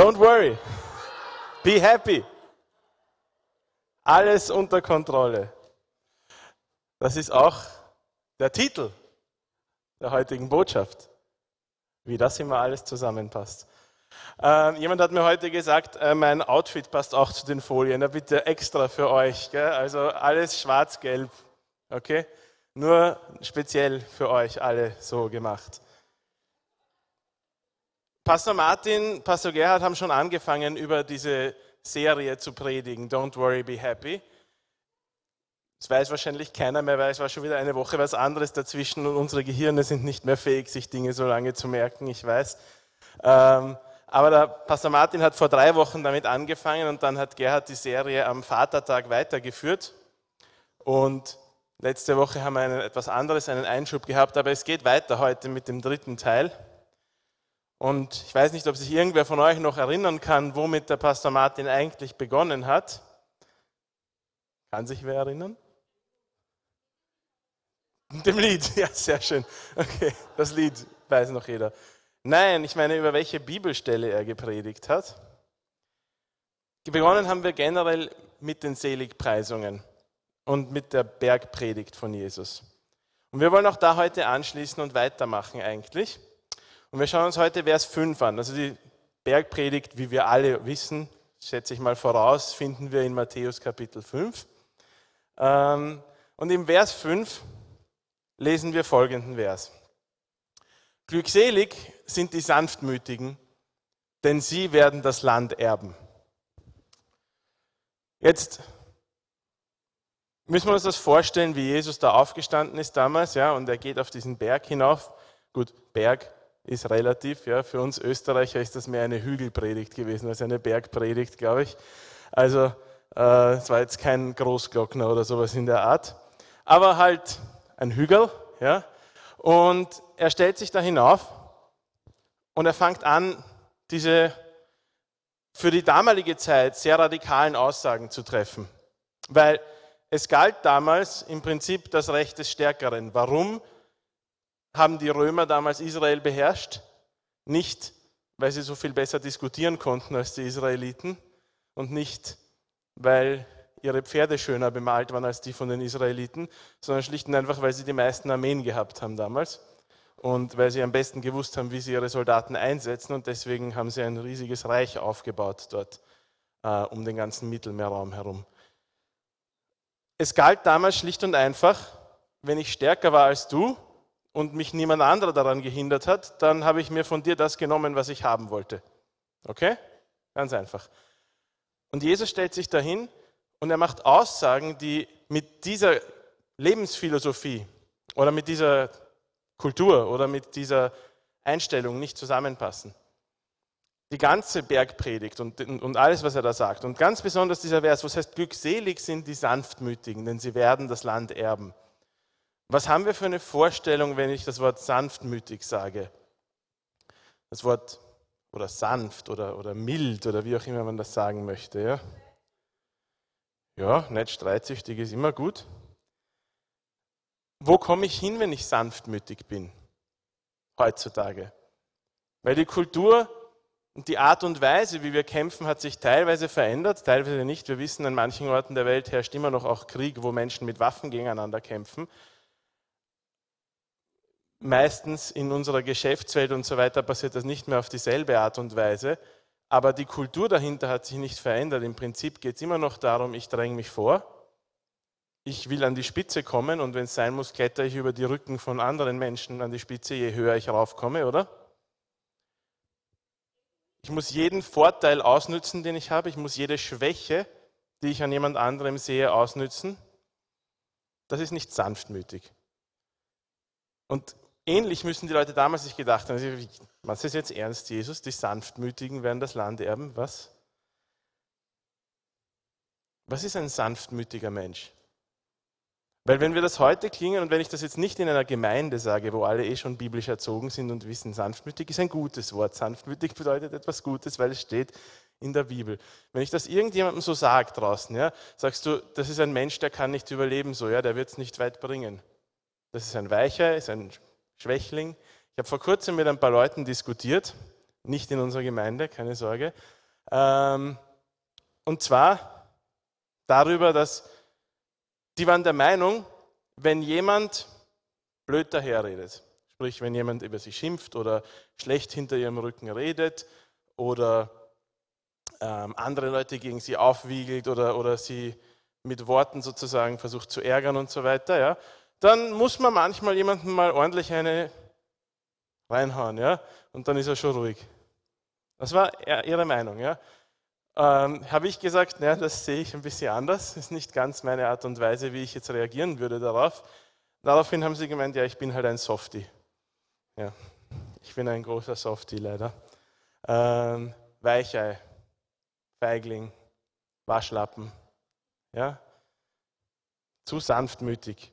Don't worry. Be happy. Alles unter Kontrolle. Das ist auch der Titel der heutigen Botschaft. Wie das immer alles zusammenpasst. Äh, jemand hat mir heute gesagt, äh, mein Outfit passt auch zu den Folien. Na bitte extra für euch. Gell? Also alles schwarz-gelb. Okay? Nur speziell für euch alle so gemacht. Pastor Martin, Pastor Gerhard haben schon angefangen, über diese Serie zu predigen. Don't worry, be happy. Das weiß wahrscheinlich keiner mehr, weil es war schon wieder eine Woche was anderes dazwischen und unsere Gehirne sind nicht mehr fähig, sich Dinge so lange zu merken, ich weiß. Ähm, aber der Pastor Martin hat vor drei Wochen damit angefangen und dann hat Gerhard die Serie am Vatertag weitergeführt. Und letzte Woche haben wir einen, etwas anderes, einen Einschub gehabt, aber es geht weiter heute mit dem dritten Teil. Und ich weiß nicht, ob sich irgendwer von euch noch erinnern kann, womit der Pastor Martin eigentlich begonnen hat. Kann sich wer erinnern? Dem Lied, ja, sehr schön. Okay, das Lied weiß noch jeder. Nein, ich meine, über welche Bibelstelle er gepredigt hat. Begonnen haben wir generell mit den Seligpreisungen und mit der Bergpredigt von Jesus. Und wir wollen auch da heute anschließen und weitermachen eigentlich. Und wir schauen uns heute Vers 5 an. Also die Bergpredigt, wie wir alle wissen, schätze ich mal voraus, finden wir in Matthäus Kapitel 5. Ähm, und im Vers 5 lesen wir folgenden Vers. Glückselig sind die Sanftmütigen, denn sie werden das Land erben. Jetzt müssen wir uns das vorstellen, wie Jesus da aufgestanden ist damals, ja, und er geht auf diesen Berg hinauf. Gut, Berg ist relativ, ja, für uns Österreicher ist das mehr eine Hügelpredigt gewesen als eine Bergpredigt, glaube ich. Also, äh, es war jetzt kein Großglockner oder sowas in der Art, aber halt ein Hügel, ja, und er stellt sich da hinauf und er fängt an, diese für die damalige Zeit sehr radikalen Aussagen zu treffen. Weil es galt damals im Prinzip das Recht des Stärkeren. Warum haben die Römer damals Israel beherrscht? Nicht, weil sie so viel besser diskutieren konnten als die Israeliten und nicht, weil ihre Pferde schöner bemalt waren als die von den Israeliten, sondern schlicht und einfach, weil sie die meisten Armeen gehabt haben damals und weil sie am besten gewusst haben, wie sie ihre Soldaten einsetzen und deswegen haben sie ein riesiges Reich aufgebaut dort äh, um den ganzen Mittelmeerraum herum. Es galt damals schlicht und einfach, wenn ich stärker war als du und mich niemand anderer daran gehindert hat, dann habe ich mir von dir das genommen, was ich haben wollte. Okay? Ganz einfach. Und Jesus stellt sich dahin und er macht Aussagen, die mit dieser Lebensphilosophie oder mit dieser Kultur oder mit dieser Einstellung nicht zusammenpassen. Die ganze Bergpredigt und, und alles, was er da sagt. Und ganz besonders dieser Vers, was heißt, glückselig sind die Sanftmütigen, denn sie werden das Land erben. Was haben wir für eine Vorstellung, wenn ich das Wort sanftmütig sage? Das Wort oder sanft oder, oder mild oder wie auch immer man das sagen möchte. Ja? Ja, nicht streitsüchtig ist immer gut. Wo komme ich hin, wenn ich sanftmütig bin? Heutzutage. Weil die Kultur und die Art und Weise, wie wir kämpfen, hat sich teilweise verändert, teilweise nicht. Wir wissen, an manchen Orten der Welt herrscht immer noch auch Krieg, wo Menschen mit Waffen gegeneinander kämpfen. Meistens in unserer Geschäftswelt und so weiter passiert das nicht mehr auf dieselbe Art und Weise. Aber die Kultur dahinter hat sich nicht verändert. Im Prinzip geht es immer noch darum, ich dränge mich vor, ich will an die Spitze kommen und wenn es sein muss, kletter ich über die Rücken von anderen Menschen an die Spitze, je höher ich raufkomme, oder? Ich muss jeden Vorteil ausnützen, den ich habe. Ich muss jede Schwäche, die ich an jemand anderem sehe, ausnützen. Das ist nicht sanftmütig. Und ähnlich müssen die Leute damals sich gedacht haben, also, was ist jetzt ernst, Jesus? Die Sanftmütigen werden das Land erben. Was? Was ist ein sanftmütiger Mensch? Weil wenn wir das heute klingen und wenn ich das jetzt nicht in einer Gemeinde sage, wo alle eh schon biblisch erzogen sind und wissen, sanftmütig ist ein gutes Wort. Sanftmütig bedeutet etwas Gutes, weil es steht in der Bibel. Wenn ich das irgendjemandem so sage draußen, ja, sagst du, das ist ein Mensch, der kann nicht überleben so, ja, der wird es nicht weit bringen. Das ist ein Weicher, ist ein Schwächling. Ich habe vor kurzem mit ein paar Leuten diskutiert, nicht in unserer Gemeinde, keine Sorge. Ähm, und zwar darüber, dass die waren der Meinung, wenn jemand blöd daherredet, sprich wenn jemand über sie schimpft oder schlecht hinter ihrem Rücken redet oder ähm, andere Leute gegen sie aufwiegelt oder, oder sie mit Worten sozusagen versucht zu ärgern und so weiter, ja, dann muss man manchmal jemandem mal ordentlich eine reinhauen, ja, und dann ist er schon ruhig. Das war ihre Meinung, ja. Ähm, Habe ich gesagt, ja, das sehe ich ein bisschen anders, ist nicht ganz meine Art und Weise, wie ich jetzt reagieren würde darauf. Daraufhin haben sie gemeint, ja, ich bin halt ein Softie. Ja, ich bin ein großer Softie leider. Ähm, Weichei, Feigling, Waschlappen, ja, zu sanftmütig.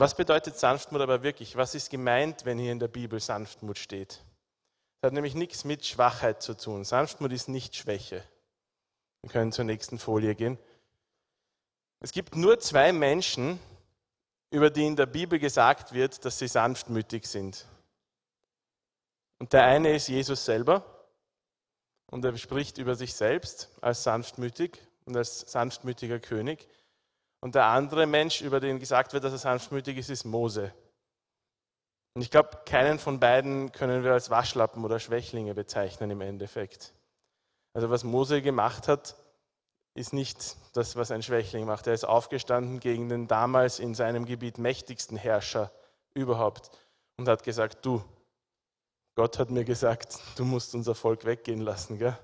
Was bedeutet Sanftmut aber wirklich? Was ist gemeint, wenn hier in der Bibel Sanftmut steht? Das hat nämlich nichts mit Schwachheit zu tun. Sanftmut ist nicht Schwäche. Wir können zur nächsten Folie gehen. Es gibt nur zwei Menschen, über die in der Bibel gesagt wird, dass sie sanftmütig sind. Und der eine ist Jesus selber und er spricht über sich selbst als sanftmütig und als sanftmütiger König. Und der andere Mensch, über den gesagt wird, dass er sanftmütig ist, ist Mose. Und ich glaube, keinen von beiden können wir als Waschlappen oder Schwächlinge bezeichnen im Endeffekt. Also was Mose gemacht hat, ist nicht das, was ein Schwächling macht. Er ist aufgestanden gegen den damals in seinem Gebiet mächtigsten Herrscher überhaupt und hat gesagt, du, Gott hat mir gesagt, du musst unser Volk weggehen lassen. Gell?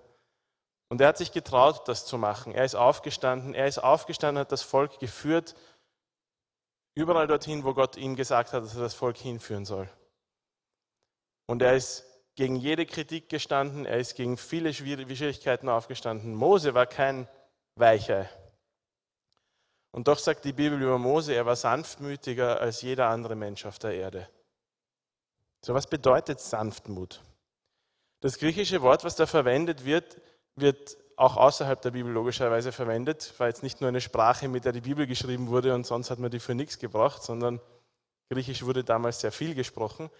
Und er hat sich getraut, das zu machen. Er ist aufgestanden, er ist aufgestanden, hat das Volk geführt, überall dorthin, wo Gott ihm gesagt hat, dass er das Volk hinführen soll. Und er ist gegen jede Kritik gestanden, er ist gegen viele Schwierigkeiten aufgestanden. Mose war kein Weichei. Und doch sagt die Bibel über Mose, er war sanftmütiger als jeder andere Mensch auf der Erde. So, was bedeutet Sanftmut? Das griechische Wort, was da verwendet wird, wird auch außerhalb der Bibel logischerweise verwendet. War jetzt nicht nur eine Sprache, mit der die Bibel geschrieben wurde und sonst hat man die für nichts gebraucht, sondern Griechisch wurde damals sehr viel gesprochen.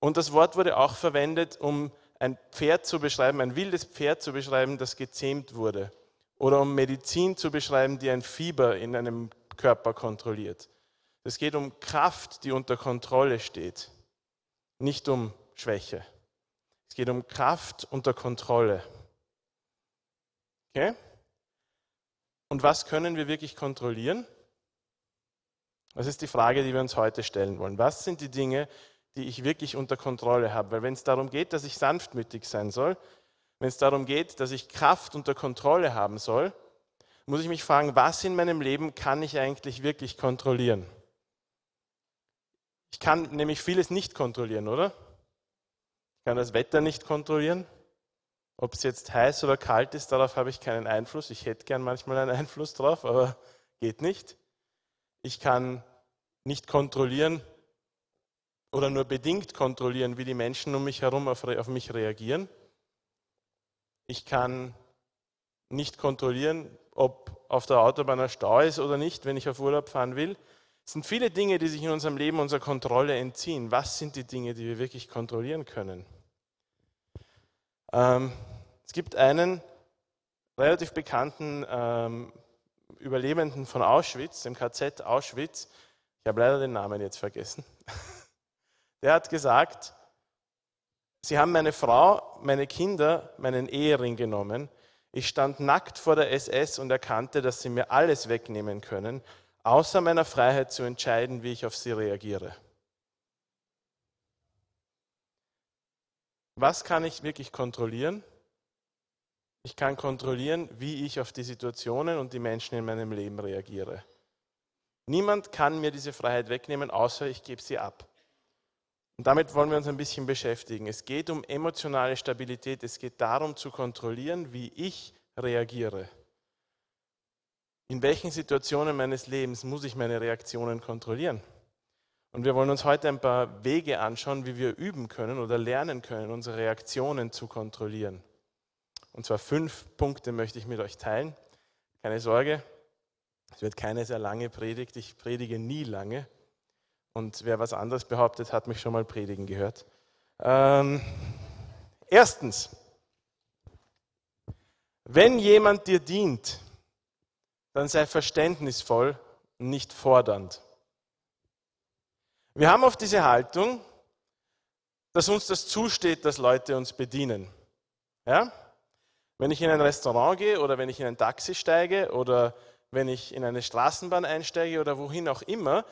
Und das Wort wurde auch verwendet, um ein Pferd zu beschreiben, ein wildes Pferd zu beschreiben, das gezähmt wurde. Oder um Medizin zu beschreiben, die ein Fieber in einem Körper kontrolliert. Es geht um Kraft, die unter Kontrolle steht, nicht um Schwäche. Es geht um Kraft unter Kontrolle. Okay? Und was können wir wirklich kontrollieren? Das ist die Frage, die wir uns heute stellen wollen. Was sind die Dinge, die ich wirklich unter Kontrolle habe? Weil wenn es darum geht, dass ich sanftmütig sein soll, wenn es darum geht, dass ich Kraft unter Kontrolle haben soll, muss ich mich fragen, was in meinem Leben kann ich eigentlich wirklich kontrollieren? Ich kann nämlich vieles nicht kontrollieren, oder? Ich kann das Wetter nicht kontrollieren. Ob es jetzt heiß oder kalt ist, darauf habe ich keinen Einfluss. Ich hätte gern manchmal einen Einfluss drauf, aber geht nicht. Ich kann nicht kontrollieren oder nur bedingt kontrollieren, wie die Menschen um mich herum auf, auf mich reagieren. Ich kann nicht kontrollieren, ob auf der Autobahn ein Stau ist oder nicht, wenn ich auf Urlaub fahren will. Es sind viele Dinge, die sich in unserem Leben unserer Kontrolle entziehen. Was sind die Dinge, die wir wirklich kontrollieren können? Ähm, es gibt einen relativ bekannten ähm, Überlebenden von Auschwitz, dem KZ Auschwitz. Ich habe leider den Namen jetzt vergessen. Der hat gesagt, Sie haben meine Frau, meine Kinder, meinen Ehering genommen. Ich stand nackt vor der SS und erkannte, dass sie mir alles wegnehmen können, außer meiner Freiheit zu entscheiden, wie ich auf sie reagiere. Was kann ich wirklich kontrollieren? Ich kann kontrollieren, wie ich auf die Situationen und die Menschen in meinem Leben reagiere. Niemand kann mir diese Freiheit wegnehmen, außer ich gebe sie ab. Und damit wollen wir uns ein bisschen beschäftigen. Es geht um emotionale Stabilität. Es geht darum zu kontrollieren, wie ich reagiere. In welchen Situationen meines Lebens muss ich meine Reaktionen kontrollieren? Und wir wollen uns heute ein paar Wege anschauen, wie wir üben können oder lernen können, unsere Reaktionen zu kontrollieren. Und zwar fünf Punkte möchte ich mit euch teilen. Keine Sorge, es wird keine sehr lange Predigt. Ich predige nie lange. Und wer was anderes behauptet, hat mich schon mal predigen gehört. Ähm, erstens, wenn jemand dir dient, dann sei verständnisvoll und nicht fordernd. Wir haben oft diese Haltung, dass uns das zusteht, dass Leute uns bedienen. Ja? Wenn ich in ein Restaurant gehe oder wenn ich in ein Taxi steige oder wenn ich in eine Straßenbahn einsteige oder wohin auch immer,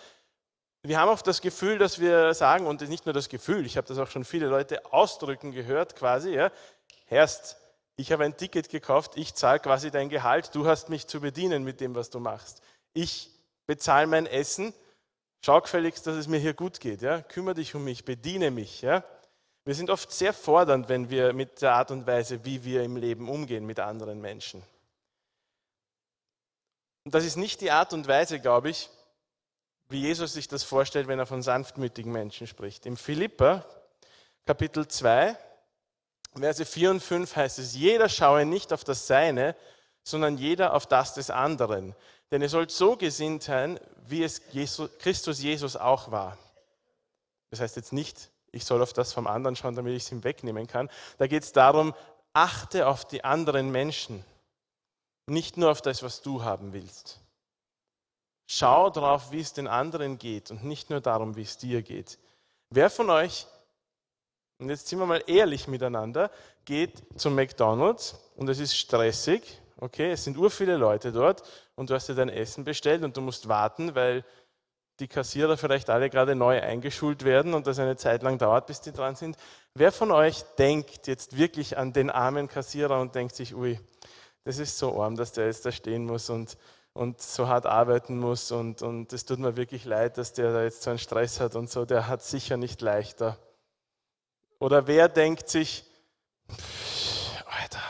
wir haben oft das Gefühl, dass wir sagen, und nicht nur das Gefühl, ich habe das auch schon viele Leute ausdrücken gehört quasi, ja, Herrst, ich habe ein Ticket gekauft, ich zahle quasi dein Gehalt, du hast mich zu bedienen mit dem, was du machst. Ich bezahle mein Essen, schau gefälligst, dass es mir hier gut geht, ja, kümmere dich um mich, bediene mich. Ja. Wir sind oft sehr fordernd, wenn wir mit der Art und Weise, wie wir im Leben umgehen mit anderen Menschen. Und das ist nicht die Art und Weise, glaube ich, wie Jesus sich das vorstellt, wenn er von sanftmütigen Menschen spricht. Im Philippa, Kapitel 2, Verse 4 und 5 heißt es, jeder schaue nicht auf das Seine, sondern jeder auf das des anderen. Denn ihr sollt so gesinnt sein, wie es Jesus, Christus Jesus auch war. Das heißt jetzt nicht, ich soll auf das vom anderen schauen, damit ich es ihm wegnehmen kann. Da geht es darum, achte auf die anderen Menschen, nicht nur auf das, was du haben willst. Schau darauf, wie es den anderen geht und nicht nur darum, wie es dir geht. Wer von euch, und jetzt sind wir mal ehrlich miteinander, geht zum McDonald's und es ist stressig, okay, es sind ur viele Leute dort und du hast dir dein Essen bestellt und du musst warten, weil die Kassierer vielleicht alle gerade neu eingeschult werden und das eine Zeit lang dauert, bis die dran sind. Wer von euch denkt jetzt wirklich an den armen Kassierer und denkt sich, ui, das ist so arm, dass der jetzt da stehen muss und und so hart arbeiten muss und, und es tut mir wirklich leid, dass der da jetzt so einen Stress hat und so, der hat sicher nicht leichter. Oder wer denkt sich, pff, Alter,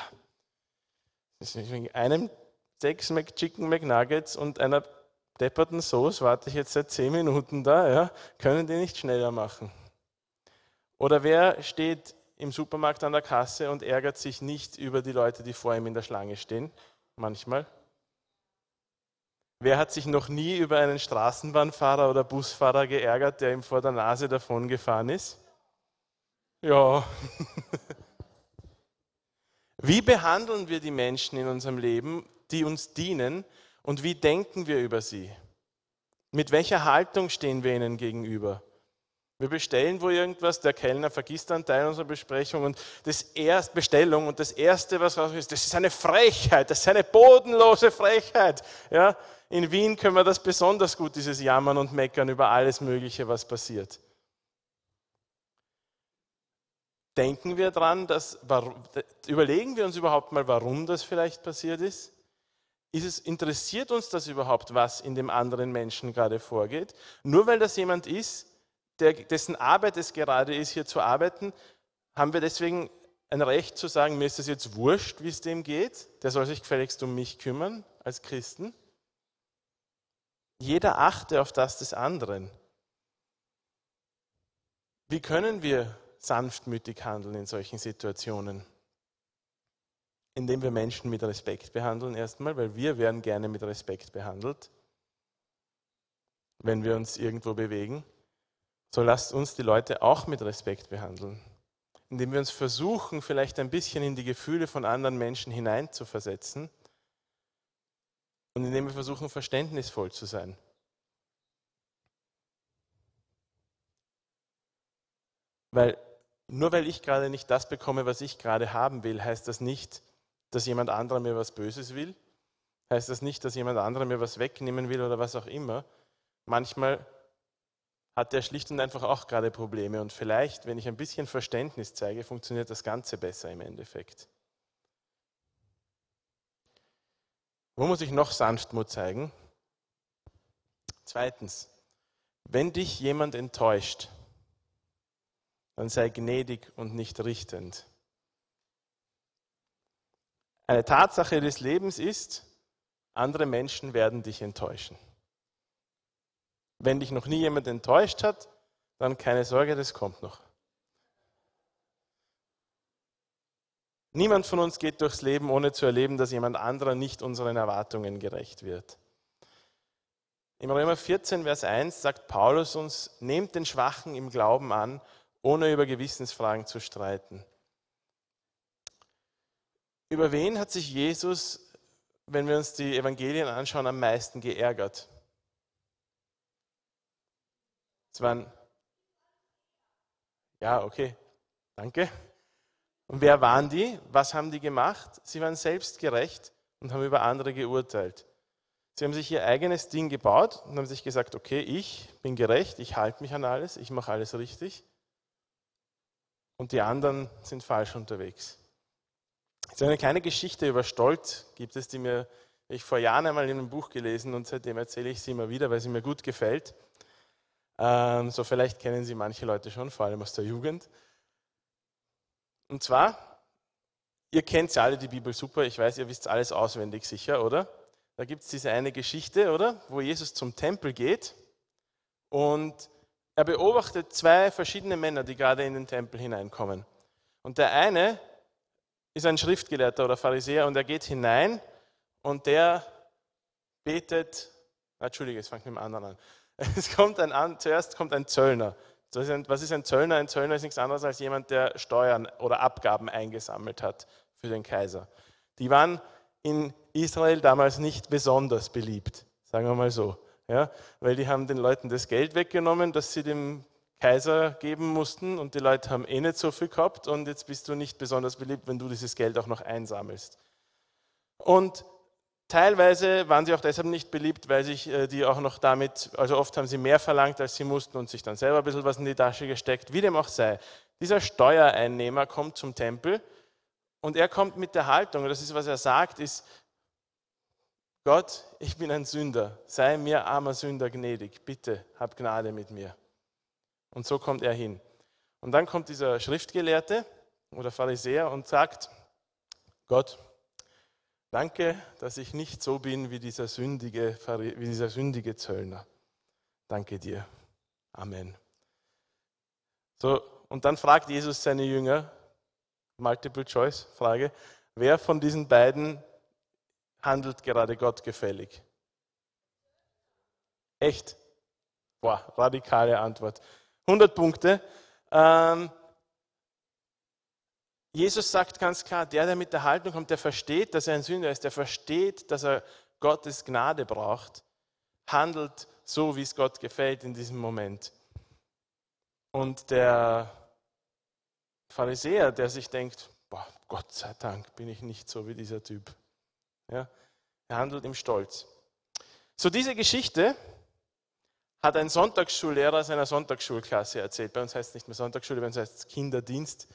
wegen einem sechs McChicken McNuggets und einer depperten Sauce warte ich jetzt seit zehn Minuten da, ja, können die nicht schneller machen. Oder wer steht im Supermarkt an der Kasse und ärgert sich nicht über die Leute, die vor ihm in der Schlange stehen, manchmal. Wer hat sich noch nie über einen Straßenbahnfahrer oder Busfahrer geärgert, der ihm vor der Nase davon gefahren ist? Ja. Wie behandeln wir die Menschen in unserem Leben, die uns dienen, und wie denken wir über sie? Mit welcher Haltung stehen wir ihnen gegenüber? Wir bestellen wo irgendwas, der Kellner vergisst einen Teil unserer Besprechung und das erste Bestellung und das erste, was raus ist, das ist eine Frechheit, das ist eine bodenlose Frechheit. Ja, in Wien können wir das besonders gut, dieses Jammern und Meckern über alles Mögliche, was passiert. Denken wir dran, dass, überlegen wir uns überhaupt mal, warum das vielleicht passiert ist? Ist es, interessiert uns das überhaupt, was in dem anderen Menschen gerade vorgeht? Nur weil das jemand ist, der, dessen Arbeit es gerade ist, hier zu arbeiten, haben wir deswegen ein Recht zu sagen, mir ist es jetzt wurscht, wie es dem geht, der soll sich gefälligst um mich kümmern als Christen. Jeder achte auf das des anderen. Wie können wir sanftmütig handeln in solchen Situationen? Indem wir Menschen mit Respekt behandeln erstmal, weil wir werden gerne mit Respekt behandelt, wenn wir uns irgendwo bewegen so lasst uns die Leute auch mit Respekt behandeln, indem wir uns versuchen, vielleicht ein bisschen in die Gefühle von anderen Menschen hineinzuversetzen und indem wir versuchen, verständnisvoll zu sein. Weil nur weil ich gerade nicht das bekomme, was ich gerade haben will, heißt das nicht, dass jemand anderer mir was Böses will. Heißt das nicht, dass jemand anderer mir was wegnehmen will oder was auch immer. Manchmal hat er schlicht und einfach auch gerade Probleme. Und vielleicht, wenn ich ein bisschen Verständnis zeige, funktioniert das Ganze besser im Endeffekt. Wo muss ich noch Sanftmut zeigen? Zweitens, wenn dich jemand enttäuscht, dann sei gnädig und nicht richtend. Eine Tatsache des Lebens ist, andere Menschen werden dich enttäuschen. Wenn dich noch nie jemand enttäuscht hat, dann keine Sorge, das kommt noch. Niemand von uns geht durchs Leben, ohne zu erleben, dass jemand anderer nicht unseren Erwartungen gerecht wird. Im Römer 14, Vers 1 sagt Paulus uns, nehmt den Schwachen im Glauben an ohne über Gewissensfragen zu streiten. Über wen hat sich Jesus, wenn wir uns die Evangelien anschauen, am meisten geärgert? Es waren, ja, okay, danke. Und wer waren die? Was haben die gemacht? Sie waren selbstgerecht und haben über andere geurteilt. Sie haben sich ihr eigenes Ding gebaut und haben sich gesagt, okay, ich bin gerecht, ich halte mich an alles, ich mache alles richtig. Und die anderen sind falsch unterwegs. So eine kleine Geschichte über Stolz gibt es, die mir ich vor Jahren einmal in einem Buch gelesen und seitdem erzähle ich sie immer wieder, weil sie mir gut gefällt. Ähm, so vielleicht kennen sie manche Leute schon, vor allem aus der Jugend. Und zwar, ihr kennt ja alle die Bibel super, ich weiß, ihr wisst alles auswendig sicher, oder? Da gibt es diese eine Geschichte, oder? Wo Jesus zum Tempel geht und er beobachtet zwei verschiedene Männer, die gerade in den Tempel hineinkommen. Und der eine ist ein Schriftgelehrter oder Pharisäer und er geht hinein und der betet, Entschuldige, es fängt mit dem anderen an. Es kommt ein, zuerst kommt ein Zöllner. Was ist ein Zöllner? Ein Zöllner ist nichts anderes als jemand, der Steuern oder Abgaben eingesammelt hat für den Kaiser. Die waren in Israel damals nicht besonders beliebt, sagen wir mal so. Ja, weil die haben den Leuten das Geld weggenommen, das sie dem Kaiser geben mussten und die Leute haben eh nicht so viel gehabt und jetzt bist du nicht besonders beliebt, wenn du dieses Geld auch noch einsammelst. Und teilweise waren sie auch deshalb nicht beliebt, weil sich äh, die auch noch damit, also oft haben sie mehr verlangt, als sie mussten und sich dann selber ein bisschen was in die Tasche gesteckt, wie dem auch sei. Dieser Steuereinnehmer kommt zum Tempel und er kommt mit der Haltung, das ist, was er sagt, ist, Gott, ich bin ein Sünder, sei mir armer Sünder gnädig, bitte hab Gnade mit mir. Und so kommt er hin. Und dann kommt dieser Schriftgelehrte oder Pharisäer und sagt, Gott, danke, dass ich nicht so bin wie dieser sündige, wie dieser sündige Zöllner. Danke dir. Amen. So, und dann fragt Jesus seine Jünger, Multiple Choice Frage, wer von diesen beiden handelt gerade Gott gefällig? Echt? Boah, radikale Antwort. 100 Punkte. Ähm, Jesus sagt ganz klar, der, der mit der Haltung kommt, der versteht, dass er ein Sünder ist, der versteht, dass er Gottes Gnade braucht, handelt so, wie es Gott gefällt in diesem Moment. Und der Pharisäer, der sich denkt, boah, Gott sei Dank bin ich nicht so wie dieser Typ. Ja, er handelt im Stolz. So diese Geschichte hat ein Sonntagsschullehrer seiner Sonntagsschulklasse erzählt. Bei uns heißt es nicht mehr Sonntagsschule, bei uns heißt es Kinderdienst.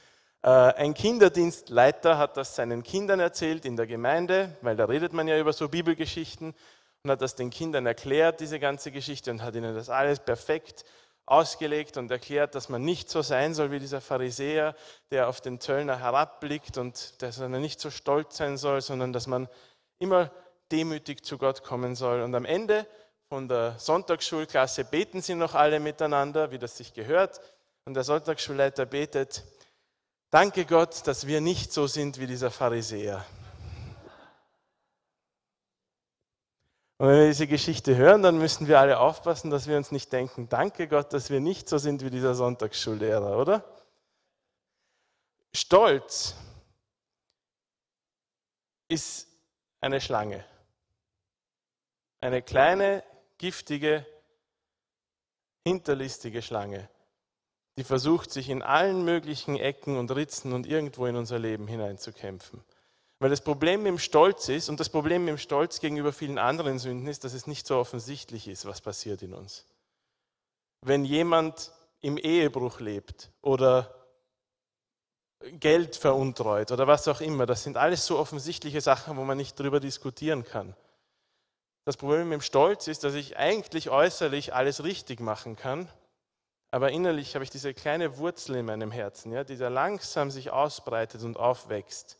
Äh, ein Kinderdienstleiter hat das seinen Kindern erzählt in der Gemeinde, weil da redet man ja über so Bibelgeschichten und hat das den Kindern erklärt, diese ganze Geschichte, und hat ihnen das alles perfekt ausgelegt und erklärt, dass man nicht so sein soll wie dieser Pharisäer, der auf den Zöllner herabblickt und dass er nicht so stolz sein soll, sondern dass man immer demütig zu Gott kommen soll. Und am Ende von der Sonntagsschulklasse beten sie noch alle miteinander, wie das sich gehört. Und der Sonntagsschulleiter betet, danke Gott, dass wir nicht so sind wie dieser Pharisäer. Und wenn wir diese Geschichte hören, dann müssen wir alle aufpassen, dass wir uns nicht denken, danke Gott, dass wir nicht so sind wie dieser Sonntagsschullehrer, oder? Stolz ist eine Schlange. Eine kleine, giftige, hinterlistige Schlange, die versucht, sich in allen möglichen Ecken und Ritzen und irgendwo in unser Leben hineinzukämpfen. Weil das Problem mit dem Stolz ist, und das Problem mit dem Stolz gegenüber vielen anderen Sünden ist, dass es nicht so offensichtlich ist, was passiert in uns. Wenn jemand im Ehebruch lebt oder Geld veruntreut oder was auch immer, das sind alles so offensichtliche Sachen, wo man nicht drüber diskutieren kann. Das Problem mit dem Stolz ist, dass ich eigentlich äußerlich alles richtig machen kann, aber innerlich habe ich diese kleine Wurzel in meinem Herzen, ja, die da langsam sich ausbreitet und aufwächst,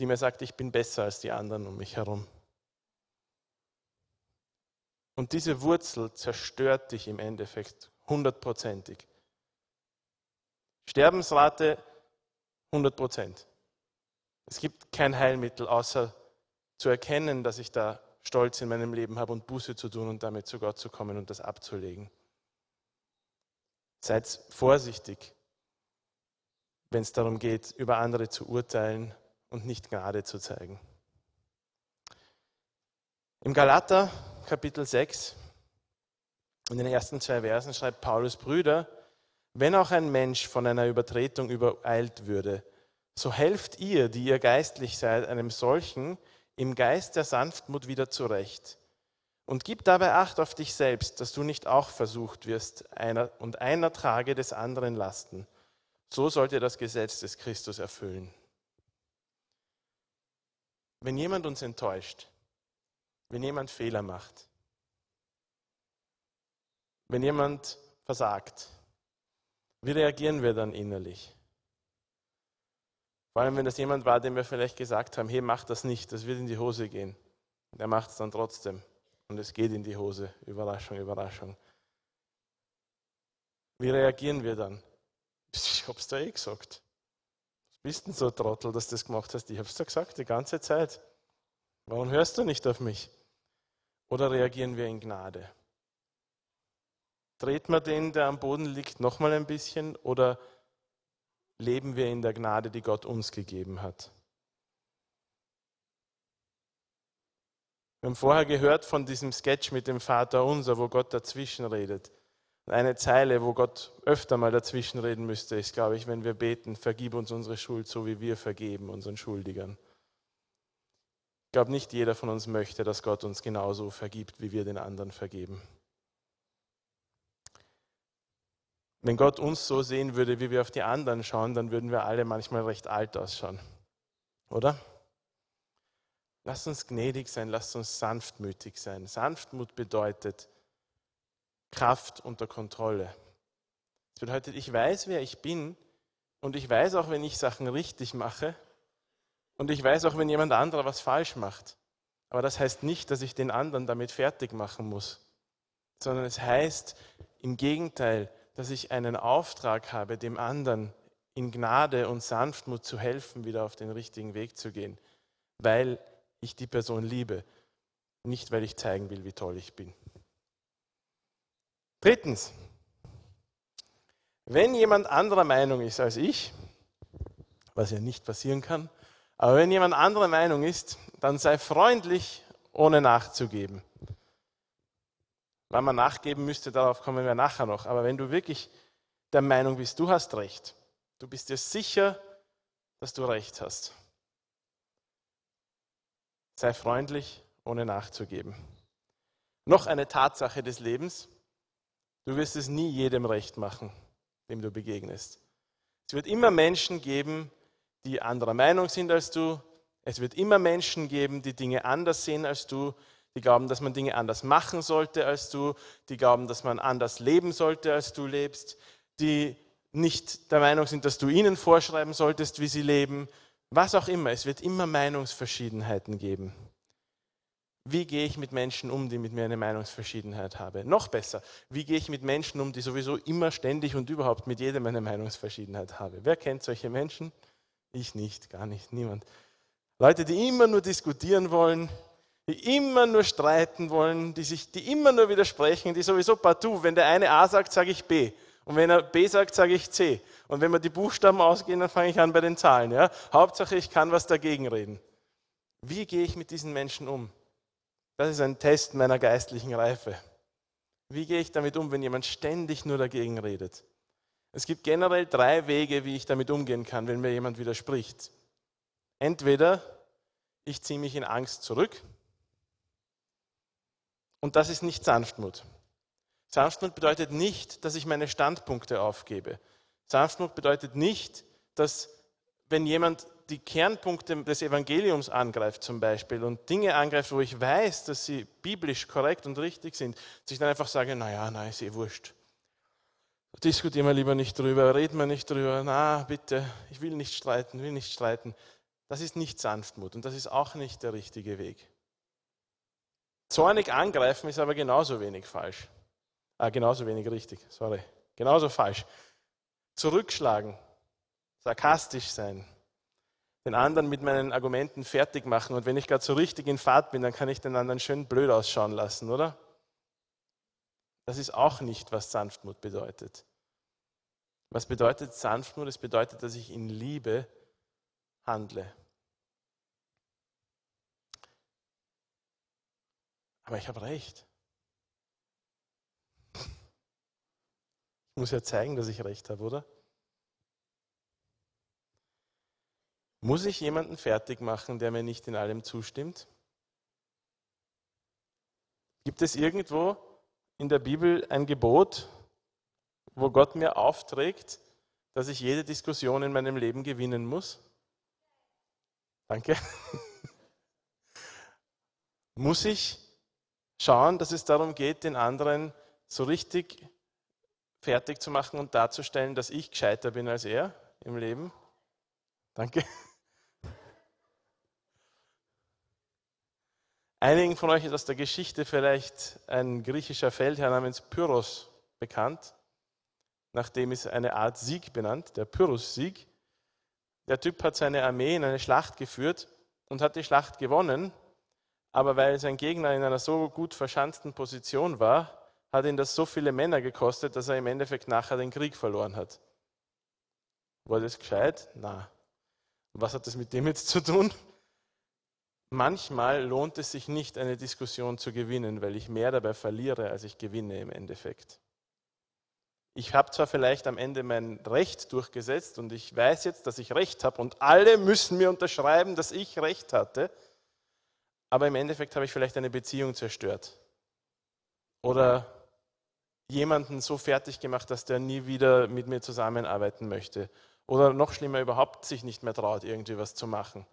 die mir sagt, ich bin besser als die anderen um mich herum. Und diese Wurzel zerstört dich im Endeffekt hundertprozentig. Sterbensrate 100 Prozent. Es gibt kein Heilmittel, außer zu erkennen, dass ich da Stolz in meinem Leben habe und Buße zu tun und damit zu Gott zu kommen und das abzulegen. Seid vorsichtig wenn es darum geht, über andere zu urteilen und nicht Gnade zu zeigen. Im Galater Kapitel 6, in den ersten zwei Versen schreibt Paulus, Brüder, wenn auch ein Mensch von einer Übertretung übereilt würde, so helft ihr, die ihr geistlich seid, einem solchen im Geist der Sanftmut wieder zurecht. Und gib dabei Acht auf dich selbst, dass du nicht auch versucht wirst, einer, und einer trage des anderen Lasten. So sollt ihr das Gesetz des Christus erfüllen. Wenn jemand uns enttäuscht, wenn jemand Fehler macht, wenn jemand versagt, wie reagieren wir dann innerlich? Vor allem, wenn das jemand war, dem wir vielleicht gesagt haben, hey, mach das nicht, das wird in die Hose gehen. Und er macht es dann trotzdem. Und es geht in die Hose. Überraschung, Überraschung. Wie reagieren wir dann? Ich hab's da eh gesagt. Was bist denn so Trottel, dass du das gemacht hast? Ich hab's dir gesagt, die ganze Zeit. Warum hörst du nicht auf mich? Oder reagieren wir in Gnade? Treten wir den, der am Boden liegt, nochmal ein bisschen oder leben wir in der Gnade, die Gott uns gegeben hat? Wir haben vorher gehört von diesem Sketch mit dem Vater unser, wo Gott dazwischen redet. Eine Zeile, wo Gott öfter mal dazwischen reden müsste, ist, glaube ich, wenn wir beten, vergib uns unsere Schuld, so wie wir vergeben unseren Schuldigern. Ich glaube, nicht jeder von uns möchte, dass Gott uns genauso vergibt, wie wir den anderen vergeben. Wenn Gott uns so sehen würde, wie wir auf die anderen schauen, dann würden wir alle manchmal recht alt ausschauen. Oder? Lasst uns gnädig sein, lasst uns sanftmütig sein. Sanftmut bedeutet Kraft unter Kontrolle. Das bedeutet, ich weiß, wer ich bin und ich weiß auch, wenn ich Sachen richtig mache und ich weiß auch, wenn jemand anderer was falsch macht. Aber das heißt nicht, dass ich den anderen damit fertig machen muss, sondern es heißt im Gegenteil, dass ich einen Auftrag habe, dem anderen in Gnade und Sanftmut zu helfen, wieder auf den richtigen Weg zu gehen, weil ich die Person liebe, nicht weil ich zeigen will, wie toll ich bin. Drittens, wenn jemand anderer Meinung ist als ich, was ja nicht passieren kann, aber wenn jemand anderer Meinung ist, dann sei freundlich, ohne nachzugeben. Wann man nachgeben müsste, darauf kommen wir nachher noch. Aber wenn du wirklich der Meinung bist, du hast recht, du bist dir sicher, dass du recht hast, sei freundlich, ohne nachzugeben. Noch eine Tatsache des Lebens, du wirst es nie jedem recht machen, dem du begegnest. Es wird immer Menschen geben, die anderer Meinung sind als du. Es wird immer Menschen geben, die Dinge anders sehen als du die glauben, dass man Dinge anders machen sollte als du, die glauben, dass man anders leben sollte, als du lebst, die nicht der Meinung sind, dass du ihnen vorschreiben solltest, wie sie leben, was auch immer. Es wird immer Meinungsverschiedenheiten geben. Wie gehe ich mit Menschen um, die mit mir eine Meinungsverschiedenheit haben? Noch besser, wie gehe ich mit Menschen um, die sowieso immer ständig und überhaupt mit jedem eine Meinungsverschiedenheit haben? Wer kennt solche Menschen? Ich nicht, gar nicht, niemand. Leute, die immer nur diskutieren wollen, die immer nur streiten wollen, die, sich, die immer nur widersprechen, die sowieso partout, wenn der eine A sagt, sage ich B. Und wenn er B sagt, sage ich C. Und wenn wir die Buchstaben ausgehen, dann fange ich an bei den Zahlen. Ja? Hauptsache, ich kann was dagegen reden. Wie gehe ich mit diesen Menschen um? Das ist ein Test meiner geistlichen Reife. Wie gehe ich damit um, wenn jemand ständig nur dagegen redet? Es gibt generell drei Wege, wie ich damit umgehen kann, wenn mir jemand widerspricht. Entweder ich ziehe mich in Angst zurück, und das ist nicht Sanftmut. Sanftmut bedeutet nicht, dass ich meine Standpunkte aufgebe. Sanftmut bedeutet nicht, dass wenn jemand die Kernpunkte des Evangeliums angreift zum Beispiel und Dinge angreift, wo ich weiß, dass sie biblisch korrekt und richtig sind, dass ich dann einfach sage, naja, na, ist eh wurscht. Diskutieren wir lieber nicht drüber, reden wir nicht drüber, na, bitte, ich will nicht streiten, will nicht streiten. Das ist nicht Sanftmut und das ist auch nicht der richtige Weg. Zornig angreifen ist aber genauso wenig falsch. Ah, genauso wenig richtig, sorry. Genauso falsch. Zurückschlagen, sarkastisch sein, den anderen mit meinen Argumenten fertig machen und wenn ich gerade so richtig in Fahrt bin, dann kann ich den anderen schön blöd ausschauen lassen, oder? Das ist auch nicht, was Sanftmut bedeutet. Was bedeutet Sanftmut? Es bedeutet, dass ich in Liebe handle. Aber ich habe recht. Ich muss ja zeigen, dass ich recht habe, oder? Muss ich jemanden fertig machen, der mir nicht in allem zustimmt? Gibt es irgendwo in der Bibel ein Gebot, wo Gott mir aufträgt, dass ich jede Diskussion in meinem Leben gewinnen muss? Danke. muss ich schauen, dass es darum geht, den anderen so richtig fertig zu machen und darzustellen, dass ich gescheiter bin als er im Leben? Danke. Einigen von euch ist aus der Geschichte vielleicht ein griechischer Feldherr namens Pyrrhos bekannt. Nachdem ist eine Art Sieg benannt, der Pyrrhus-Sieg. Der Typ hat seine Armee in eine Schlacht geführt und hat die Schlacht gewonnen, aber weil sein Gegner in einer so gut verschanzten Position war, hat ihn das so viele Männer gekostet, dass er im Endeffekt nachher den Krieg verloren hat. War das gescheit? Na. Was hat das mit dem jetzt zu tun? Manchmal lohnt es sich nicht, eine Diskussion zu gewinnen, weil ich mehr dabei verliere, als ich gewinne im Endeffekt. Ich habe zwar vielleicht am Ende mein Recht durchgesetzt und ich weiß jetzt, dass ich Recht habe und alle müssen mir unterschreiben, dass ich Recht hatte, aber im Endeffekt habe ich vielleicht eine Beziehung zerstört oder jemanden so fertig gemacht, dass der nie wieder mit mir zusammenarbeiten möchte oder noch schlimmer überhaupt sich nicht mehr traut, irgendwie was zu machen.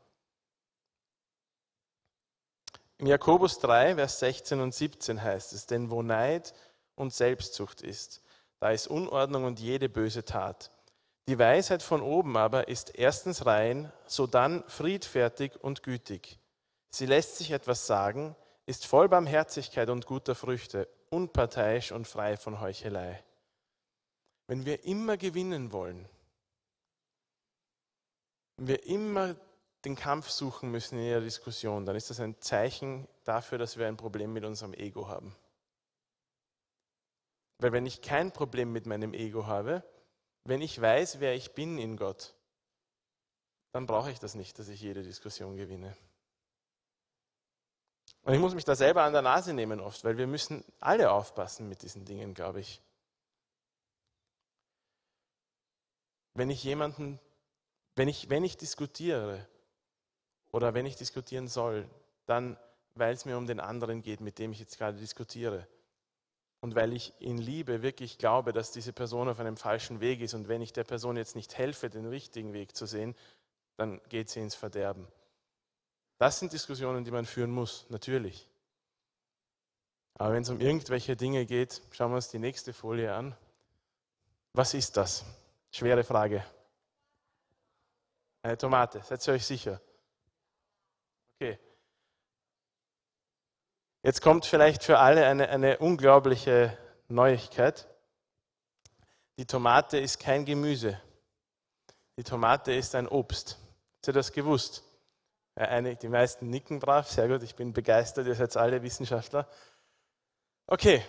Im Jakobus 3, Vers 16 und 17 heißt es, denn wo Neid und Selbstsucht ist, da ist Unordnung und jede böse Tat. Die Weisheit von oben aber ist erstens rein, sodann friedfertig und gütig. Sie lässt sich etwas sagen, ist voll Barmherzigkeit und guter Früchte, unparteiisch und frei von Heuchelei. Wenn wir immer gewinnen wollen, wenn wir immer den Kampf suchen müssen in der Diskussion, dann ist das ein Zeichen dafür, dass wir ein Problem mit unserem Ego haben. Weil wenn ich kein Problem mit meinem Ego habe, wenn ich weiß, wer ich bin in Gott, dann brauche ich das nicht, dass ich jede Diskussion gewinne. Und ich muss mich da selber an der Nase nehmen oft, weil wir müssen alle aufpassen mit diesen Dingen, glaube ich. Wenn ich jemanden, wenn ich, wenn ich diskutiere, oder wenn ich diskutieren soll, dann weil es mir um den anderen geht, mit dem ich jetzt gerade diskutiere. Und weil ich in Liebe wirklich glaube, dass diese Person auf einem falschen Weg ist und wenn ich der Person jetzt nicht helfe, den richtigen Weg zu sehen, dann geht sie ins Verderben. Das sind Diskussionen, die man führen muss, natürlich. Aber wenn es um irgendwelche Dinge geht, schauen wir uns die nächste Folie an. Was ist das? Schwere Frage. Eine Tomate, seid ihr euch sicher? Okay. Jetzt kommt vielleicht für alle eine, eine unglaubliche Neuigkeit. Die Tomate ist kein Gemüse. Die Tomate ist ein Obst. Habt ihr das gewusst? Ja, eine, die meisten nicken brav, sehr gut, ich bin begeistert, ihr seid alle Wissenschaftler. Okay,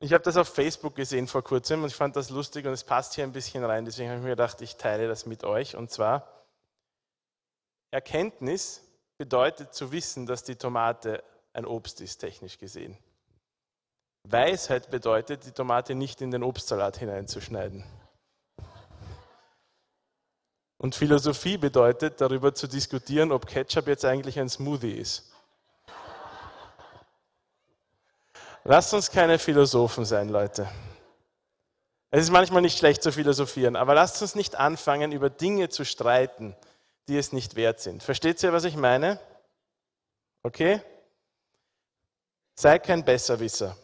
ich habe das auf Facebook gesehen vor kurzem und ich fand das lustig und es passt hier ein bisschen rein, deswegen habe ich mir gedacht, ich teile das mit euch. Und zwar, Erkenntnis bedeutet zu wissen, dass die Tomate ein Obst ist, technisch gesehen. Weisheit bedeutet, die Tomate nicht in den Obstsalat hineinzuschneiden. Und Philosophie bedeutet, darüber zu diskutieren, ob Ketchup jetzt eigentlich ein Smoothie ist. Lasst uns keine Philosophen sein, Leute. Es ist manchmal nicht schlecht zu philosophieren, aber lasst uns nicht anfangen, über Dinge zu streiten, die es nicht wert sind. Versteht ihr, was ich meine? Okay? Sei kein Besserwisser.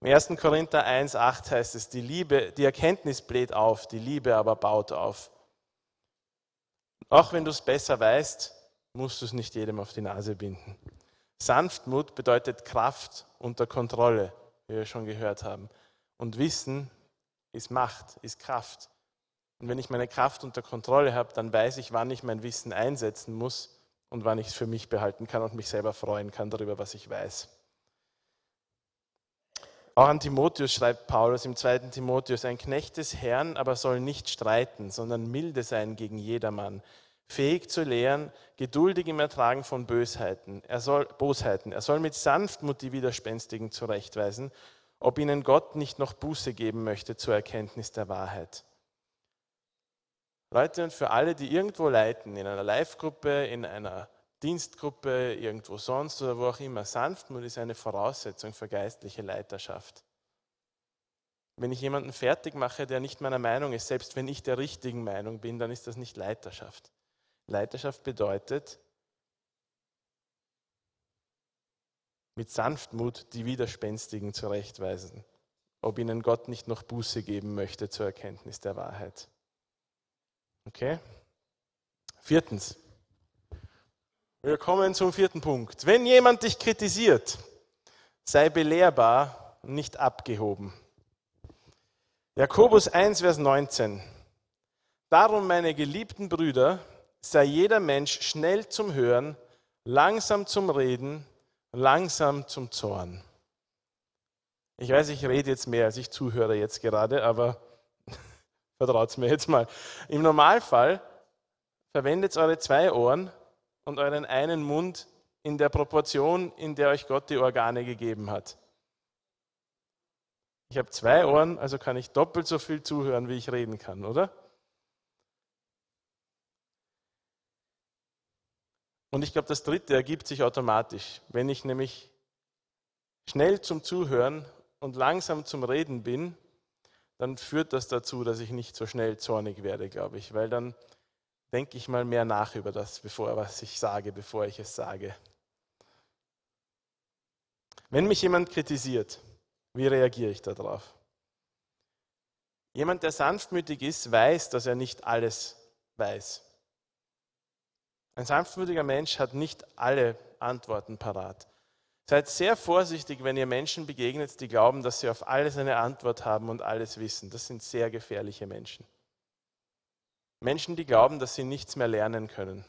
Im 1. Korinther 1,8 heißt es, die Liebe, die Erkenntnis bläht auf, die Liebe aber baut auf. Auch wenn du es besser weißt, musst du es nicht jedem auf die Nase binden. Sanftmut bedeutet Kraft unter Kontrolle, wie wir schon gehört haben. Und Wissen ist Macht, ist Kraft. Und wenn ich meine Kraft unter Kontrolle habe, dann weiß ich, wann ich mein Wissen einsetzen muss und wann ich es für mich behalten kann und mich selber freuen kann darüber, was ich weiß. Auch an Timotheus schreibt Paulus im 2. Timotheus, ein Knecht des Herrn aber soll nicht streiten, sondern milde sein gegen jedermann, fähig zu lehren, geduldig im Ertragen von Bösheiten. Er soll, Bosheiten. Er soll mit Sanftmut die Widerspenstigen zurechtweisen, ob ihnen Gott nicht noch Buße geben möchte zur Erkenntnis der Wahrheit. Leute, und für alle, die irgendwo leiten, in einer Live-Gruppe, in einer Dienstgruppe, irgendwo sonst oder wo auch immer. Sanftmut ist eine Voraussetzung für geistliche Leiterschaft. Wenn ich jemanden fertig mache, der nicht meiner Meinung ist, selbst wenn ich der richtigen Meinung bin, dann ist das nicht Leiterschaft. Leiterschaft bedeutet, mit Sanftmut die Widerspenstigen zurechtweisen, ob ihnen Gott nicht noch Buße geben möchte zur Erkenntnis der Wahrheit. Okay? Viertens, wir kommen zum vierten Punkt. Wenn jemand dich kritisiert, sei belehrbar und nicht abgehoben. Jakobus 1, Vers 19. Darum, meine geliebten Brüder, sei jeder Mensch schnell zum Hören, langsam zum Reden, langsam zum Zorn. Ich weiß, ich rede jetzt mehr, als ich zuhöre jetzt gerade, aber vertraut es mir jetzt mal. Im Normalfall verwendet eure zwei Ohren und euren einen Mund in der Proportion, in der euch Gott die Organe gegeben hat. Ich habe zwei Ohren, also kann ich doppelt so viel zuhören, wie ich reden kann, oder? Und ich glaube, das dritte ergibt sich automatisch. Wenn ich nämlich schnell zum Zuhören und langsam zum Reden bin, dann führt das dazu, dass ich nicht so schnell zornig werde, glaube ich, weil dann denke ich mal mehr nach über das, bevor, was ich sage, bevor ich es sage. Wenn mich jemand kritisiert, wie reagiere ich darauf? Jemand, der sanftmütig ist, weiß, dass er nicht alles weiß. Ein sanftmütiger Mensch hat nicht alle Antworten parat. Seid sehr vorsichtig, wenn ihr Menschen begegnet, die glauben, dass sie auf alles eine Antwort haben und alles wissen. Das sind sehr gefährliche Menschen. Menschen, die glauben, dass sie nichts mehr lernen können.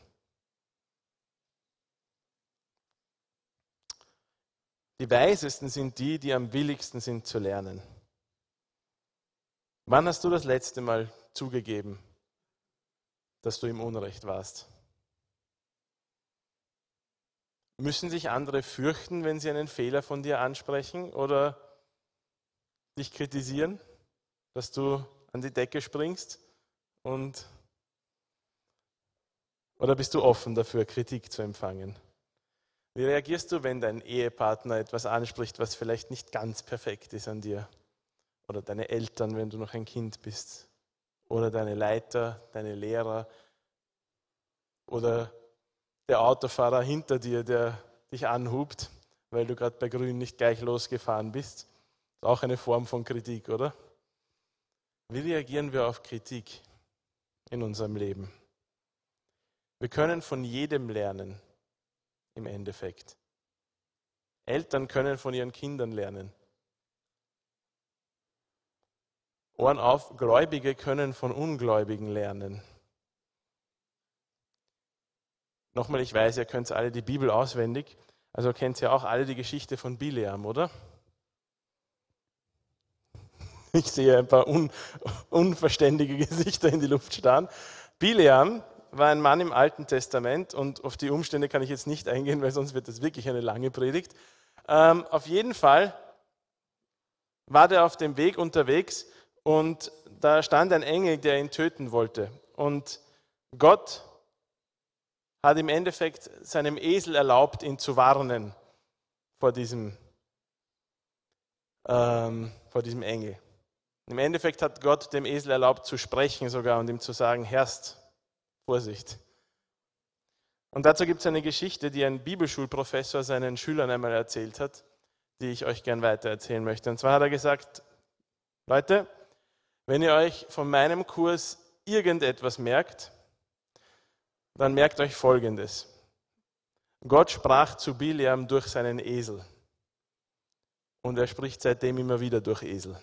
Die Weisesten sind die, die am willigsten sind zu lernen. Wann hast du das letzte Mal zugegeben, dass du im Unrecht warst? Müssen sich andere fürchten, wenn sie einen Fehler von dir ansprechen oder dich kritisieren, dass du an die Decke springst und oder bist du offen dafür, Kritik zu empfangen? Wie reagierst du, wenn dein Ehepartner etwas anspricht, was vielleicht nicht ganz perfekt ist an dir? Oder deine Eltern, wenn du noch ein Kind bist? Oder deine Leiter, deine Lehrer? Oder der Autofahrer hinter dir, der dich anhubt, weil du gerade bei Grün nicht gleich losgefahren bist? Das ist auch eine Form von Kritik, oder? Wie reagieren wir auf Kritik in unserem Leben? Wir können von jedem lernen, im Endeffekt. Eltern können von ihren Kindern lernen. Ohren auf, Gläubige können von Ungläubigen lernen. Nochmal, ich weiß, ihr könnt alle die Bibel auswendig, also kennt ihr auch alle die Geschichte von Bileam, oder? Ich sehe ein paar un unverständige Gesichter in die Luft starren. Bileam war ein Mann im Alten Testament und auf die Umstände kann ich jetzt nicht eingehen, weil sonst wird das wirklich eine lange Predigt. Ähm, auf jeden Fall war der auf dem Weg unterwegs und da stand ein Engel, der ihn töten wollte. Und Gott hat im Endeffekt seinem Esel erlaubt, ihn zu warnen vor diesem, ähm, vor diesem Engel. Im Endeffekt hat Gott dem Esel erlaubt zu sprechen sogar und ihm zu sagen, Herrst, Vorsicht. Und dazu gibt es eine Geschichte, die ein Bibelschulprofessor seinen Schülern einmal erzählt hat, die ich euch gern weitererzählen möchte. Und zwar hat er gesagt, Leute, wenn ihr euch von meinem Kurs irgendetwas merkt, dann merkt euch Folgendes. Gott sprach zu Biliam durch seinen Esel. Und er spricht seitdem immer wieder durch Esel.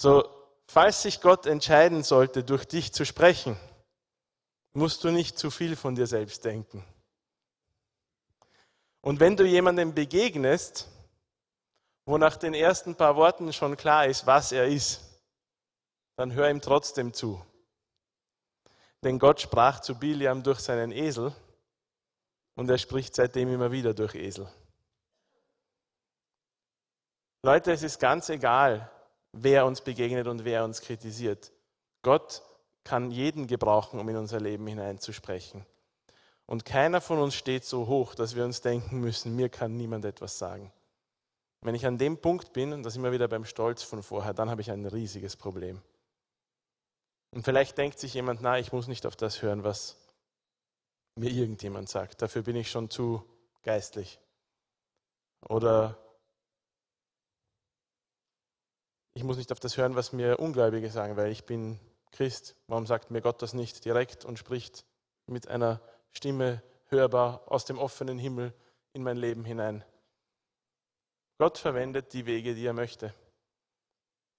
So, Falls sich Gott entscheiden sollte, durch dich zu sprechen, musst du nicht zu viel von dir selbst denken. Und wenn du jemandem begegnest wo nach den ersten paar Worten schon klar ist, was er ist, dann hör ihm trotzdem zu. Denn Gott sprach zu Biliam durch seinen Esel und er spricht seitdem immer wieder durch Esel. Leute, es ist ganz egal, wer uns begegnet und wer uns kritisiert. Gott kann jeden gebrauchen, um in unser Leben hineinzusprechen. Und keiner von uns steht so hoch, dass wir uns denken müssen, mir kann niemand etwas sagen. Wenn ich an dem Punkt bin, und das immer wieder beim Stolz von vorher, dann habe ich ein riesiges Problem. Und vielleicht denkt sich jemand, na, ich muss nicht auf das hören, was mir irgendjemand sagt. Dafür bin ich schon zu geistlich. Oder ich muss nicht auf das hören, was mir Ungläubige sagen, weil ich bin Christ. Warum sagt mir Gott das nicht direkt und spricht mit einer Stimme hörbar aus dem offenen Himmel in mein Leben hinein? Gott verwendet die Wege, die er möchte.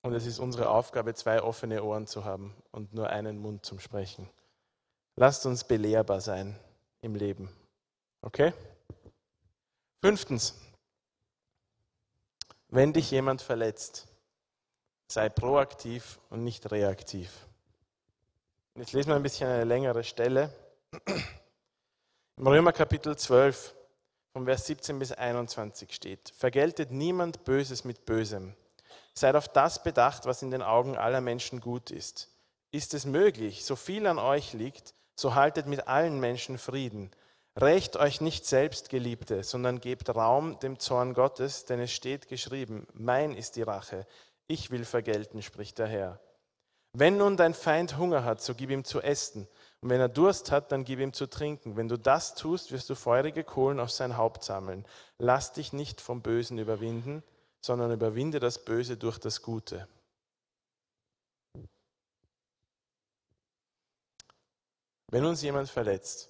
Und es ist unsere Aufgabe, zwei offene Ohren zu haben und nur einen Mund zum Sprechen. Lasst uns belehrbar sein im Leben. Okay? Fünftens, wenn dich jemand verletzt, sei proaktiv und nicht reaktiv. Jetzt lesen wir ein bisschen eine längere Stelle. Im Römer Kapitel 12 vom Vers 17 bis 21 steht, vergeltet niemand Böses mit Bösem. Seid auf das bedacht, was in den Augen aller Menschen gut ist. Ist es möglich, so viel an euch liegt, so haltet mit allen Menschen Frieden. Rächt euch nicht selbst, Geliebte, sondern gebt Raum dem Zorn Gottes, denn es steht geschrieben, mein ist die Rache, ich will vergelten, spricht der Herr. Wenn nun dein Feind Hunger hat, so gib ihm zu essen und wenn er Durst hat, dann gib ihm zu trinken. Wenn du das tust, wirst du feurige Kohlen auf sein Haupt sammeln. Lass dich nicht vom Bösen überwinden, sondern überwinde das Böse durch das Gute. Wenn uns jemand verletzt,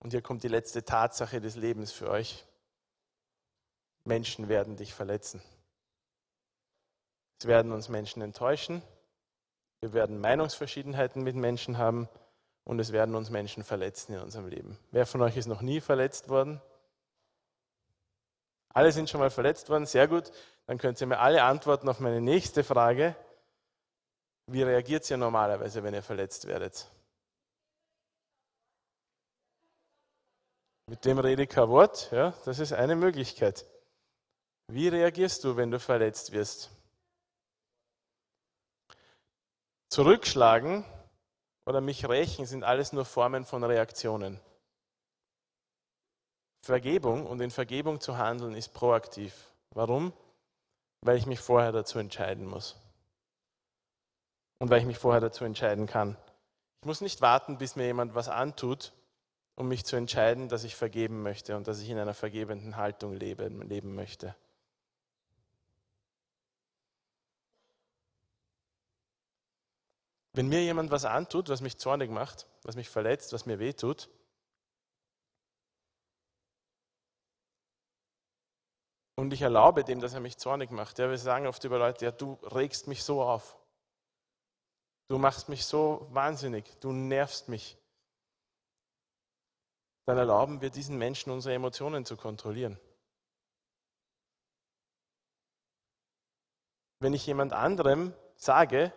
und hier kommt die letzte Tatsache des Lebens für euch, Menschen werden dich verletzen. Es werden uns Menschen enttäuschen, wir werden Meinungsverschiedenheiten mit Menschen haben, und es werden uns Menschen verletzen in unserem Leben. Wer von euch ist noch nie verletzt worden? Alle sind schon mal verletzt worden, sehr gut. Dann könnt ihr mir alle antworten auf meine nächste Frage. Wie reagiert ihr normalerweise, wenn ihr verletzt werdet? Mit dem rede ich kein Wort, ja, das ist eine Möglichkeit. Wie reagierst du, wenn du verletzt wirst? Zurückschlagen oder mich rächen sind alles nur Formen von Reaktionen. Vergebung und in Vergebung zu handeln ist proaktiv. Warum? Weil ich mich vorher dazu entscheiden muss. Und weil ich mich vorher dazu entscheiden kann. Ich muss nicht warten, bis mir jemand was antut, um mich zu entscheiden, dass ich vergeben möchte und dass ich in einer vergebenden Haltung leben, leben möchte. Wenn mir jemand was antut, was mich zornig macht, was mich verletzt, was mir wehtut, und ich erlaube dem, dass er mich zornig macht, ja, wir sagen oft über Leute, ja, du regst mich so auf. Du machst mich so wahnsinnig, du nervst mich. Dann erlauben wir diesen Menschen, unsere Emotionen zu kontrollieren. Wenn ich jemand anderem sage,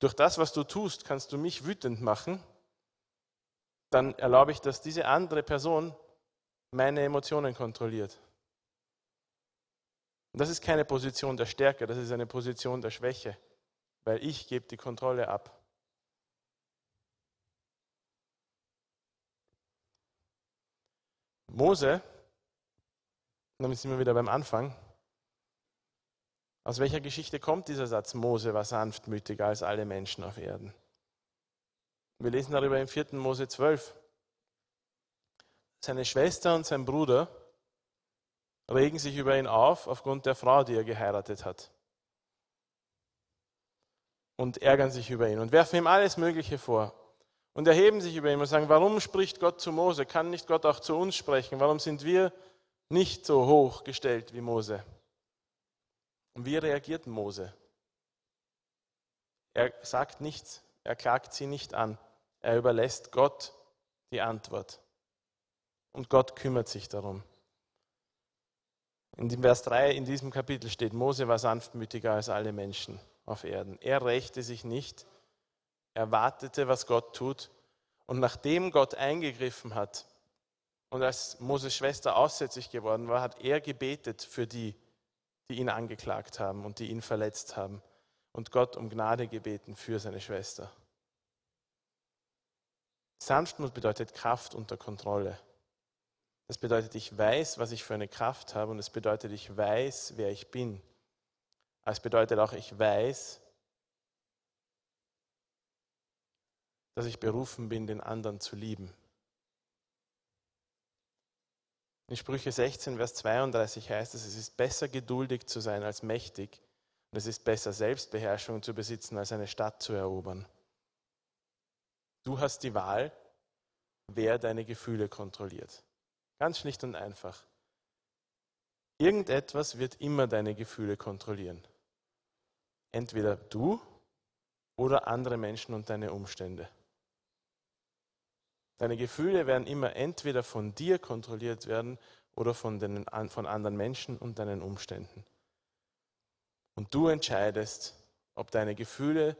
durch das, was du tust, kannst du mich wütend machen, dann erlaube ich, dass diese andere Person meine Emotionen kontrolliert. Und das ist keine Position der Stärke, das ist eine Position der Schwäche, weil ich gebe die Kontrolle ab. Mose, damit sind wir wieder beim Anfang, aus welcher Geschichte kommt dieser Satz? Mose war sanftmütiger als alle Menschen auf Erden. Wir lesen darüber im 4. Mose 12. Seine Schwester und sein Bruder regen sich über ihn auf aufgrund der Frau, die er geheiratet hat. Und ärgern sich über ihn und werfen ihm alles Mögliche vor. Und erheben sich über ihn und sagen, warum spricht Gott zu Mose? Kann nicht Gott auch zu uns sprechen? Warum sind wir nicht so hoch gestellt wie Mose? Und wie reagiert Mose? Er sagt nichts, er klagt sie nicht an, er überlässt Gott die Antwort. Und Gott kümmert sich darum. In dem Vers 3 in diesem Kapitel steht, Mose war sanftmütiger als alle Menschen auf Erden. Er rächte sich nicht, er wartete, was Gott tut. Und nachdem Gott eingegriffen hat und als Moses Schwester aussätzlich geworden war, hat er gebetet für die, die ihn angeklagt haben und die ihn verletzt haben und Gott um Gnade gebeten für seine Schwester. Sanftmut bedeutet Kraft unter Kontrolle. Das bedeutet, ich weiß, was ich für eine Kraft habe und es bedeutet, ich weiß, wer ich bin. Es bedeutet auch, ich weiß, dass ich berufen bin, den anderen zu lieben. In Sprüche 16, Vers 32 heißt es, es ist besser geduldig zu sein als mächtig und es ist besser Selbstbeherrschung zu besitzen als eine Stadt zu erobern. Du hast die Wahl, wer deine Gefühle kontrolliert. Ganz schlicht und einfach. Irgendetwas wird immer deine Gefühle kontrollieren. Entweder du oder andere Menschen und deine Umstände. Deine Gefühle werden immer entweder von dir kontrolliert werden oder von, den, von anderen Menschen und deinen Umständen. Und du entscheidest, ob deine Gefühle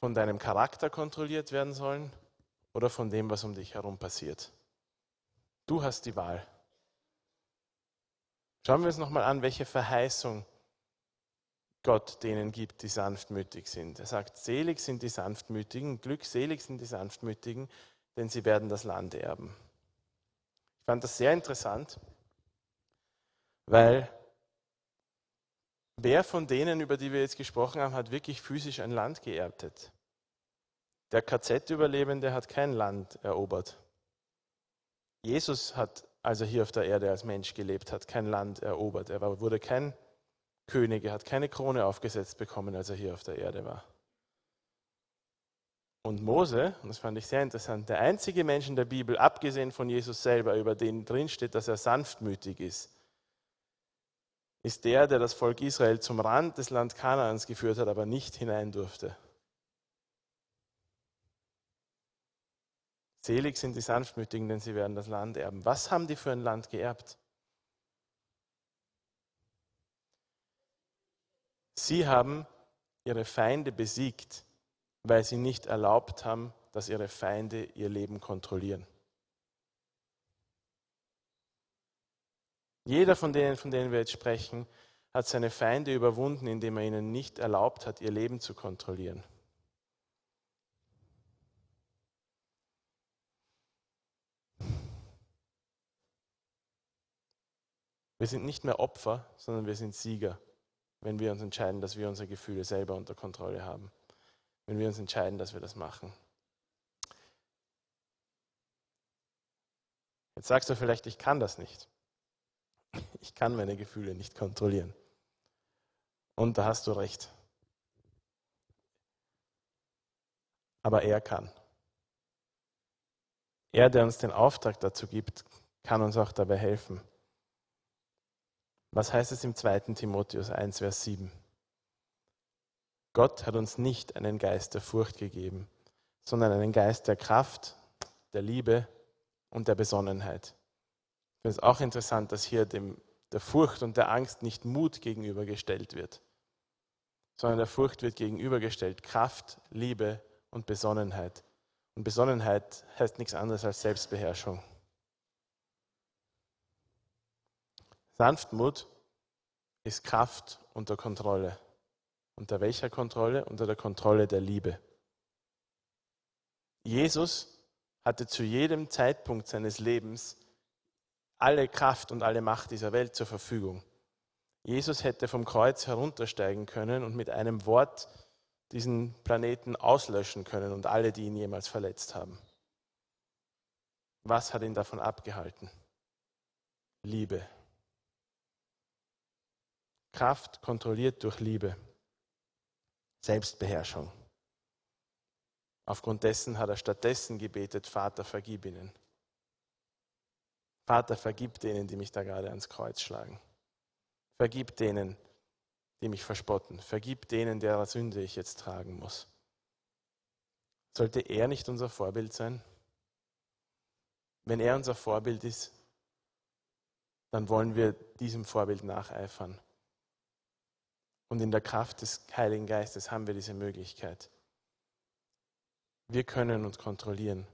von deinem Charakter kontrolliert werden sollen oder von dem, was um dich herum passiert. Du hast die Wahl. Schauen wir uns nochmal an, welche Verheißung Gott denen gibt, die sanftmütig sind. Er sagt, selig sind die Sanftmütigen, glückselig sind die Sanftmütigen, denn sie werden das Land erben. Ich fand das sehr interessant, weil wer von denen, über die wir jetzt gesprochen haben, hat wirklich physisch ein Land geerbtet? Der KZ-Überlebende hat kein Land erobert. Jesus hat, als er hier auf der Erde als Mensch gelebt hat, kein Land erobert. Er wurde kein König, er hat keine Krone aufgesetzt bekommen, als er hier auf der Erde war. Und Mose, und das fand ich sehr interessant, der einzige Mensch in der Bibel, abgesehen von Jesus selber, über den drin steht, dass er sanftmütig ist, ist der, der das Volk Israel zum Rand des Land Kanaans geführt hat, aber nicht hinein durfte. Selig sind die Sanftmütigen, denn sie werden das Land erben. Was haben die für ein Land geerbt? Sie haben ihre Feinde besiegt, weil sie nicht erlaubt haben, dass ihre Feinde ihr Leben kontrollieren. Jeder von denen, von denen wir jetzt sprechen, hat seine Feinde überwunden, indem er ihnen nicht erlaubt hat, ihr Leben zu kontrollieren. Wir sind nicht mehr Opfer, sondern wir sind Sieger, wenn wir uns entscheiden, dass wir unsere Gefühle selber unter Kontrolle haben. Wenn wir uns entscheiden, dass wir das machen. Jetzt sagst du vielleicht, ich kann das nicht. Ich kann meine Gefühle nicht kontrollieren. Und da hast du recht. Aber er kann. Er, der uns den Auftrag dazu gibt, kann uns auch dabei helfen. Was heißt es im 2. Timotheus 1, Vers 7? Gott hat uns nicht einen Geist der Furcht gegeben, sondern einen Geist der Kraft, der Liebe und der Besonnenheit. Ich finde es auch interessant, dass hier dem, der Furcht und der Angst nicht Mut gegenübergestellt wird, sondern der Furcht wird gegenübergestellt Kraft, Liebe und Besonnenheit. Und Besonnenheit heißt nichts anderes als Selbstbeherrschung. Sanftmut ist Kraft unter Kontrolle. Unter welcher Kontrolle? Unter der Kontrolle der Liebe. Jesus hatte zu jedem Zeitpunkt seines Lebens alle Kraft und alle Macht dieser Welt zur Verfügung. Jesus hätte vom Kreuz heruntersteigen können und mit einem Wort diesen Planeten auslöschen können und alle, die ihn jemals verletzt haben. Was hat ihn davon abgehalten? Liebe. Kraft kontrolliert durch Liebe. Selbstbeherrschung. Aufgrund dessen hat er stattdessen gebetet, Vater, vergib ihnen. Vater, vergib denen, die mich da gerade ans Kreuz schlagen. Vergib denen, die mich verspotten. Vergib denen, derer Sünde ich jetzt tragen muss. Sollte er nicht unser Vorbild sein? Wenn er unser Vorbild ist, dann wollen wir diesem Vorbild nacheifern. Und in der Kraft des Heiligen Geistes haben wir diese Möglichkeit. Wir können uns kontrollieren.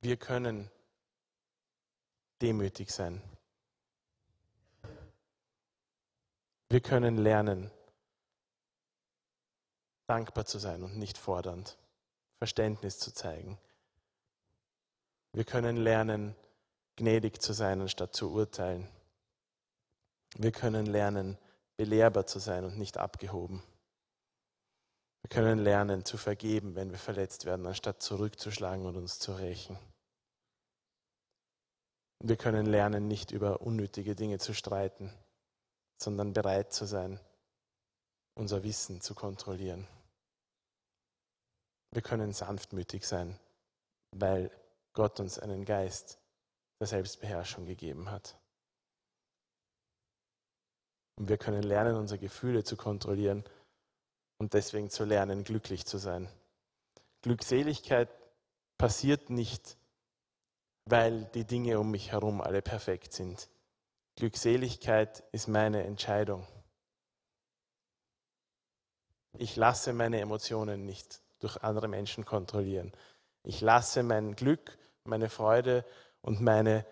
Wir können demütig sein. Wir können lernen, dankbar zu sein und nicht fordernd, Verständnis zu zeigen. Wir können lernen, gnädig zu sein, anstatt zu urteilen. Wir können lernen, belehrbar zu sein und nicht abgehoben. Wir können lernen zu vergeben, wenn wir verletzt werden, anstatt zurückzuschlagen und uns zu rächen. Wir können lernen, nicht über unnötige Dinge zu streiten, sondern bereit zu sein, unser Wissen zu kontrollieren. Wir können sanftmütig sein, weil Gott uns einen Geist der Selbstbeherrschung gegeben hat. Und wir können lernen, unsere Gefühle zu kontrollieren und deswegen zu lernen, glücklich zu sein. Glückseligkeit passiert nicht, weil die Dinge um mich herum alle perfekt sind. Glückseligkeit ist meine Entscheidung. Ich lasse meine Emotionen nicht durch andere Menschen kontrollieren. Ich lasse mein Glück, meine Freude und meine,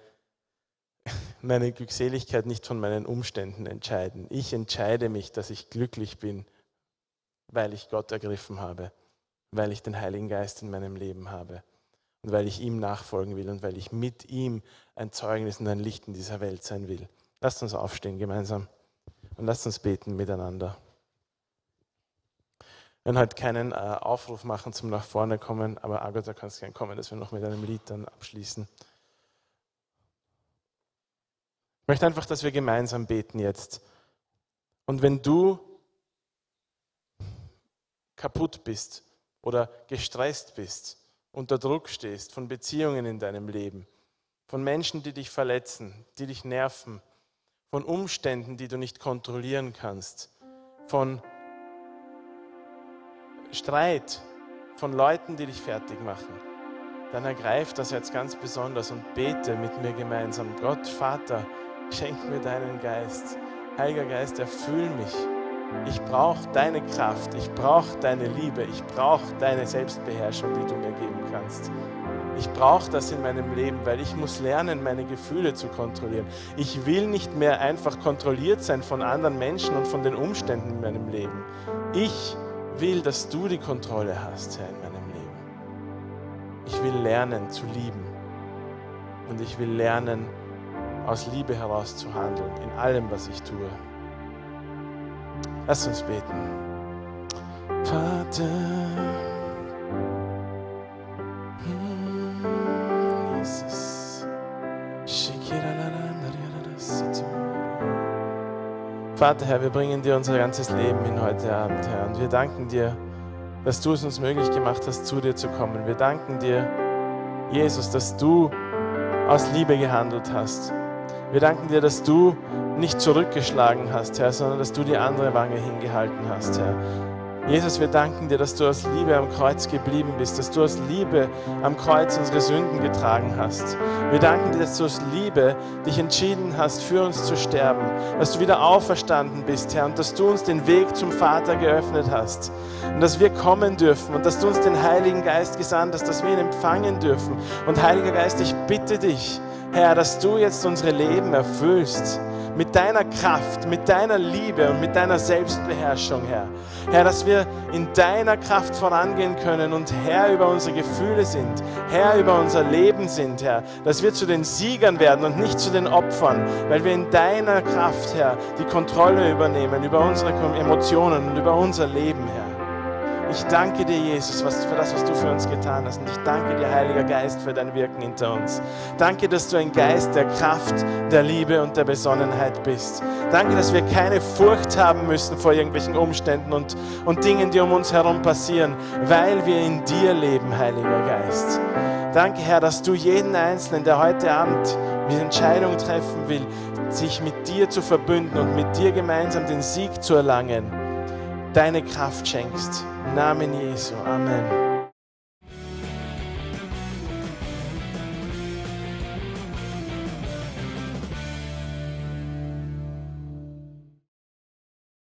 meine Glückseligkeit nicht von meinen Umständen entscheiden. Ich entscheide mich, dass ich glücklich bin, weil ich Gott ergriffen habe, weil ich den Heiligen Geist in meinem Leben habe und weil ich ihm nachfolgen will und weil ich mit ihm ein Zeugnis und ein Licht in dieser Welt sein will. Lasst uns aufstehen gemeinsam und lasst uns beten miteinander. Wir werden heute keinen äh, Aufruf machen zum nach vorne kommen, aber Agatha, kannst gerne kommen, dass wir noch mit einem Lied dann abschließen. Ich möchte einfach, dass wir gemeinsam beten jetzt. Und wenn du kaputt bist oder gestresst bist, unter Druck stehst von Beziehungen in deinem Leben, von Menschen, die dich verletzen, die dich nerven, von Umständen, die du nicht kontrollieren kannst, von Streit, von Leuten, die dich fertig machen, dann ergreif das jetzt ganz besonders und bete mit mir gemeinsam. Gott, Vater, Schenk mir deinen Geist. Heiliger Geist, erfüll mich. Ich brauche deine Kraft, ich brauche deine Liebe, ich brauche deine Selbstbeherrschung, die du mir geben kannst. Ich brauche das in meinem Leben, weil ich muss lernen, meine Gefühle zu kontrollieren. Ich will nicht mehr einfach kontrolliert sein von anderen Menschen und von den Umständen in meinem Leben. Ich will, dass du die Kontrolle hast, Herr, in meinem Leben. Ich will lernen zu lieben und ich will lernen, aus Liebe heraus zu handeln, in allem, was ich tue. Lass uns beten. Vater. Vater, Herr, wir bringen dir unser ganzes Leben hin heute Abend, Herr. Und wir danken dir, dass du es uns möglich gemacht hast, zu dir zu kommen. Wir danken dir, Jesus, dass du aus Liebe gehandelt hast. Wir danken dir, dass du nicht zurückgeschlagen hast, Herr, sondern dass du die andere Wange hingehalten hast, Herr. Jesus, wir danken dir, dass du aus Liebe am Kreuz geblieben bist, dass du aus Liebe am Kreuz unsere Sünden getragen hast. Wir danken dir, dass du aus Liebe dich entschieden hast, für uns zu sterben, dass du wieder auferstanden bist, Herr, und dass du uns den Weg zum Vater geöffnet hast und dass wir kommen dürfen und dass du uns den Heiligen Geist gesandt hast, dass wir ihn empfangen dürfen. Und Heiliger Geist, ich bitte dich, Herr, dass du jetzt unsere Leben erfüllst mit deiner Kraft, mit deiner Liebe und mit deiner Selbstbeherrschung, Herr. Herr, dass wir in deiner Kraft vorangehen können und Herr über unsere Gefühle sind, Herr über unser Leben sind, Herr. Dass wir zu den Siegern werden und nicht zu den Opfern, weil wir in deiner Kraft, Herr, die Kontrolle übernehmen über unsere Emotionen und über unser Leben, Herr. Ich danke dir, Jesus, für das, was du für uns getan hast. Und ich danke dir, Heiliger Geist, für dein Wirken hinter uns. Danke, dass du ein Geist der Kraft, der Liebe und der Besonnenheit bist. Danke, dass wir keine Furcht haben müssen vor irgendwelchen Umständen und, und Dingen, die um uns herum passieren, weil wir in dir leben, Heiliger Geist. Danke, Herr, dass du jeden Einzelnen, der heute Abend die Entscheidung treffen will, sich mit dir zu verbünden und mit dir gemeinsam den Sieg zu erlangen, deine Kraft schenkst. Namen Jesu. Amen.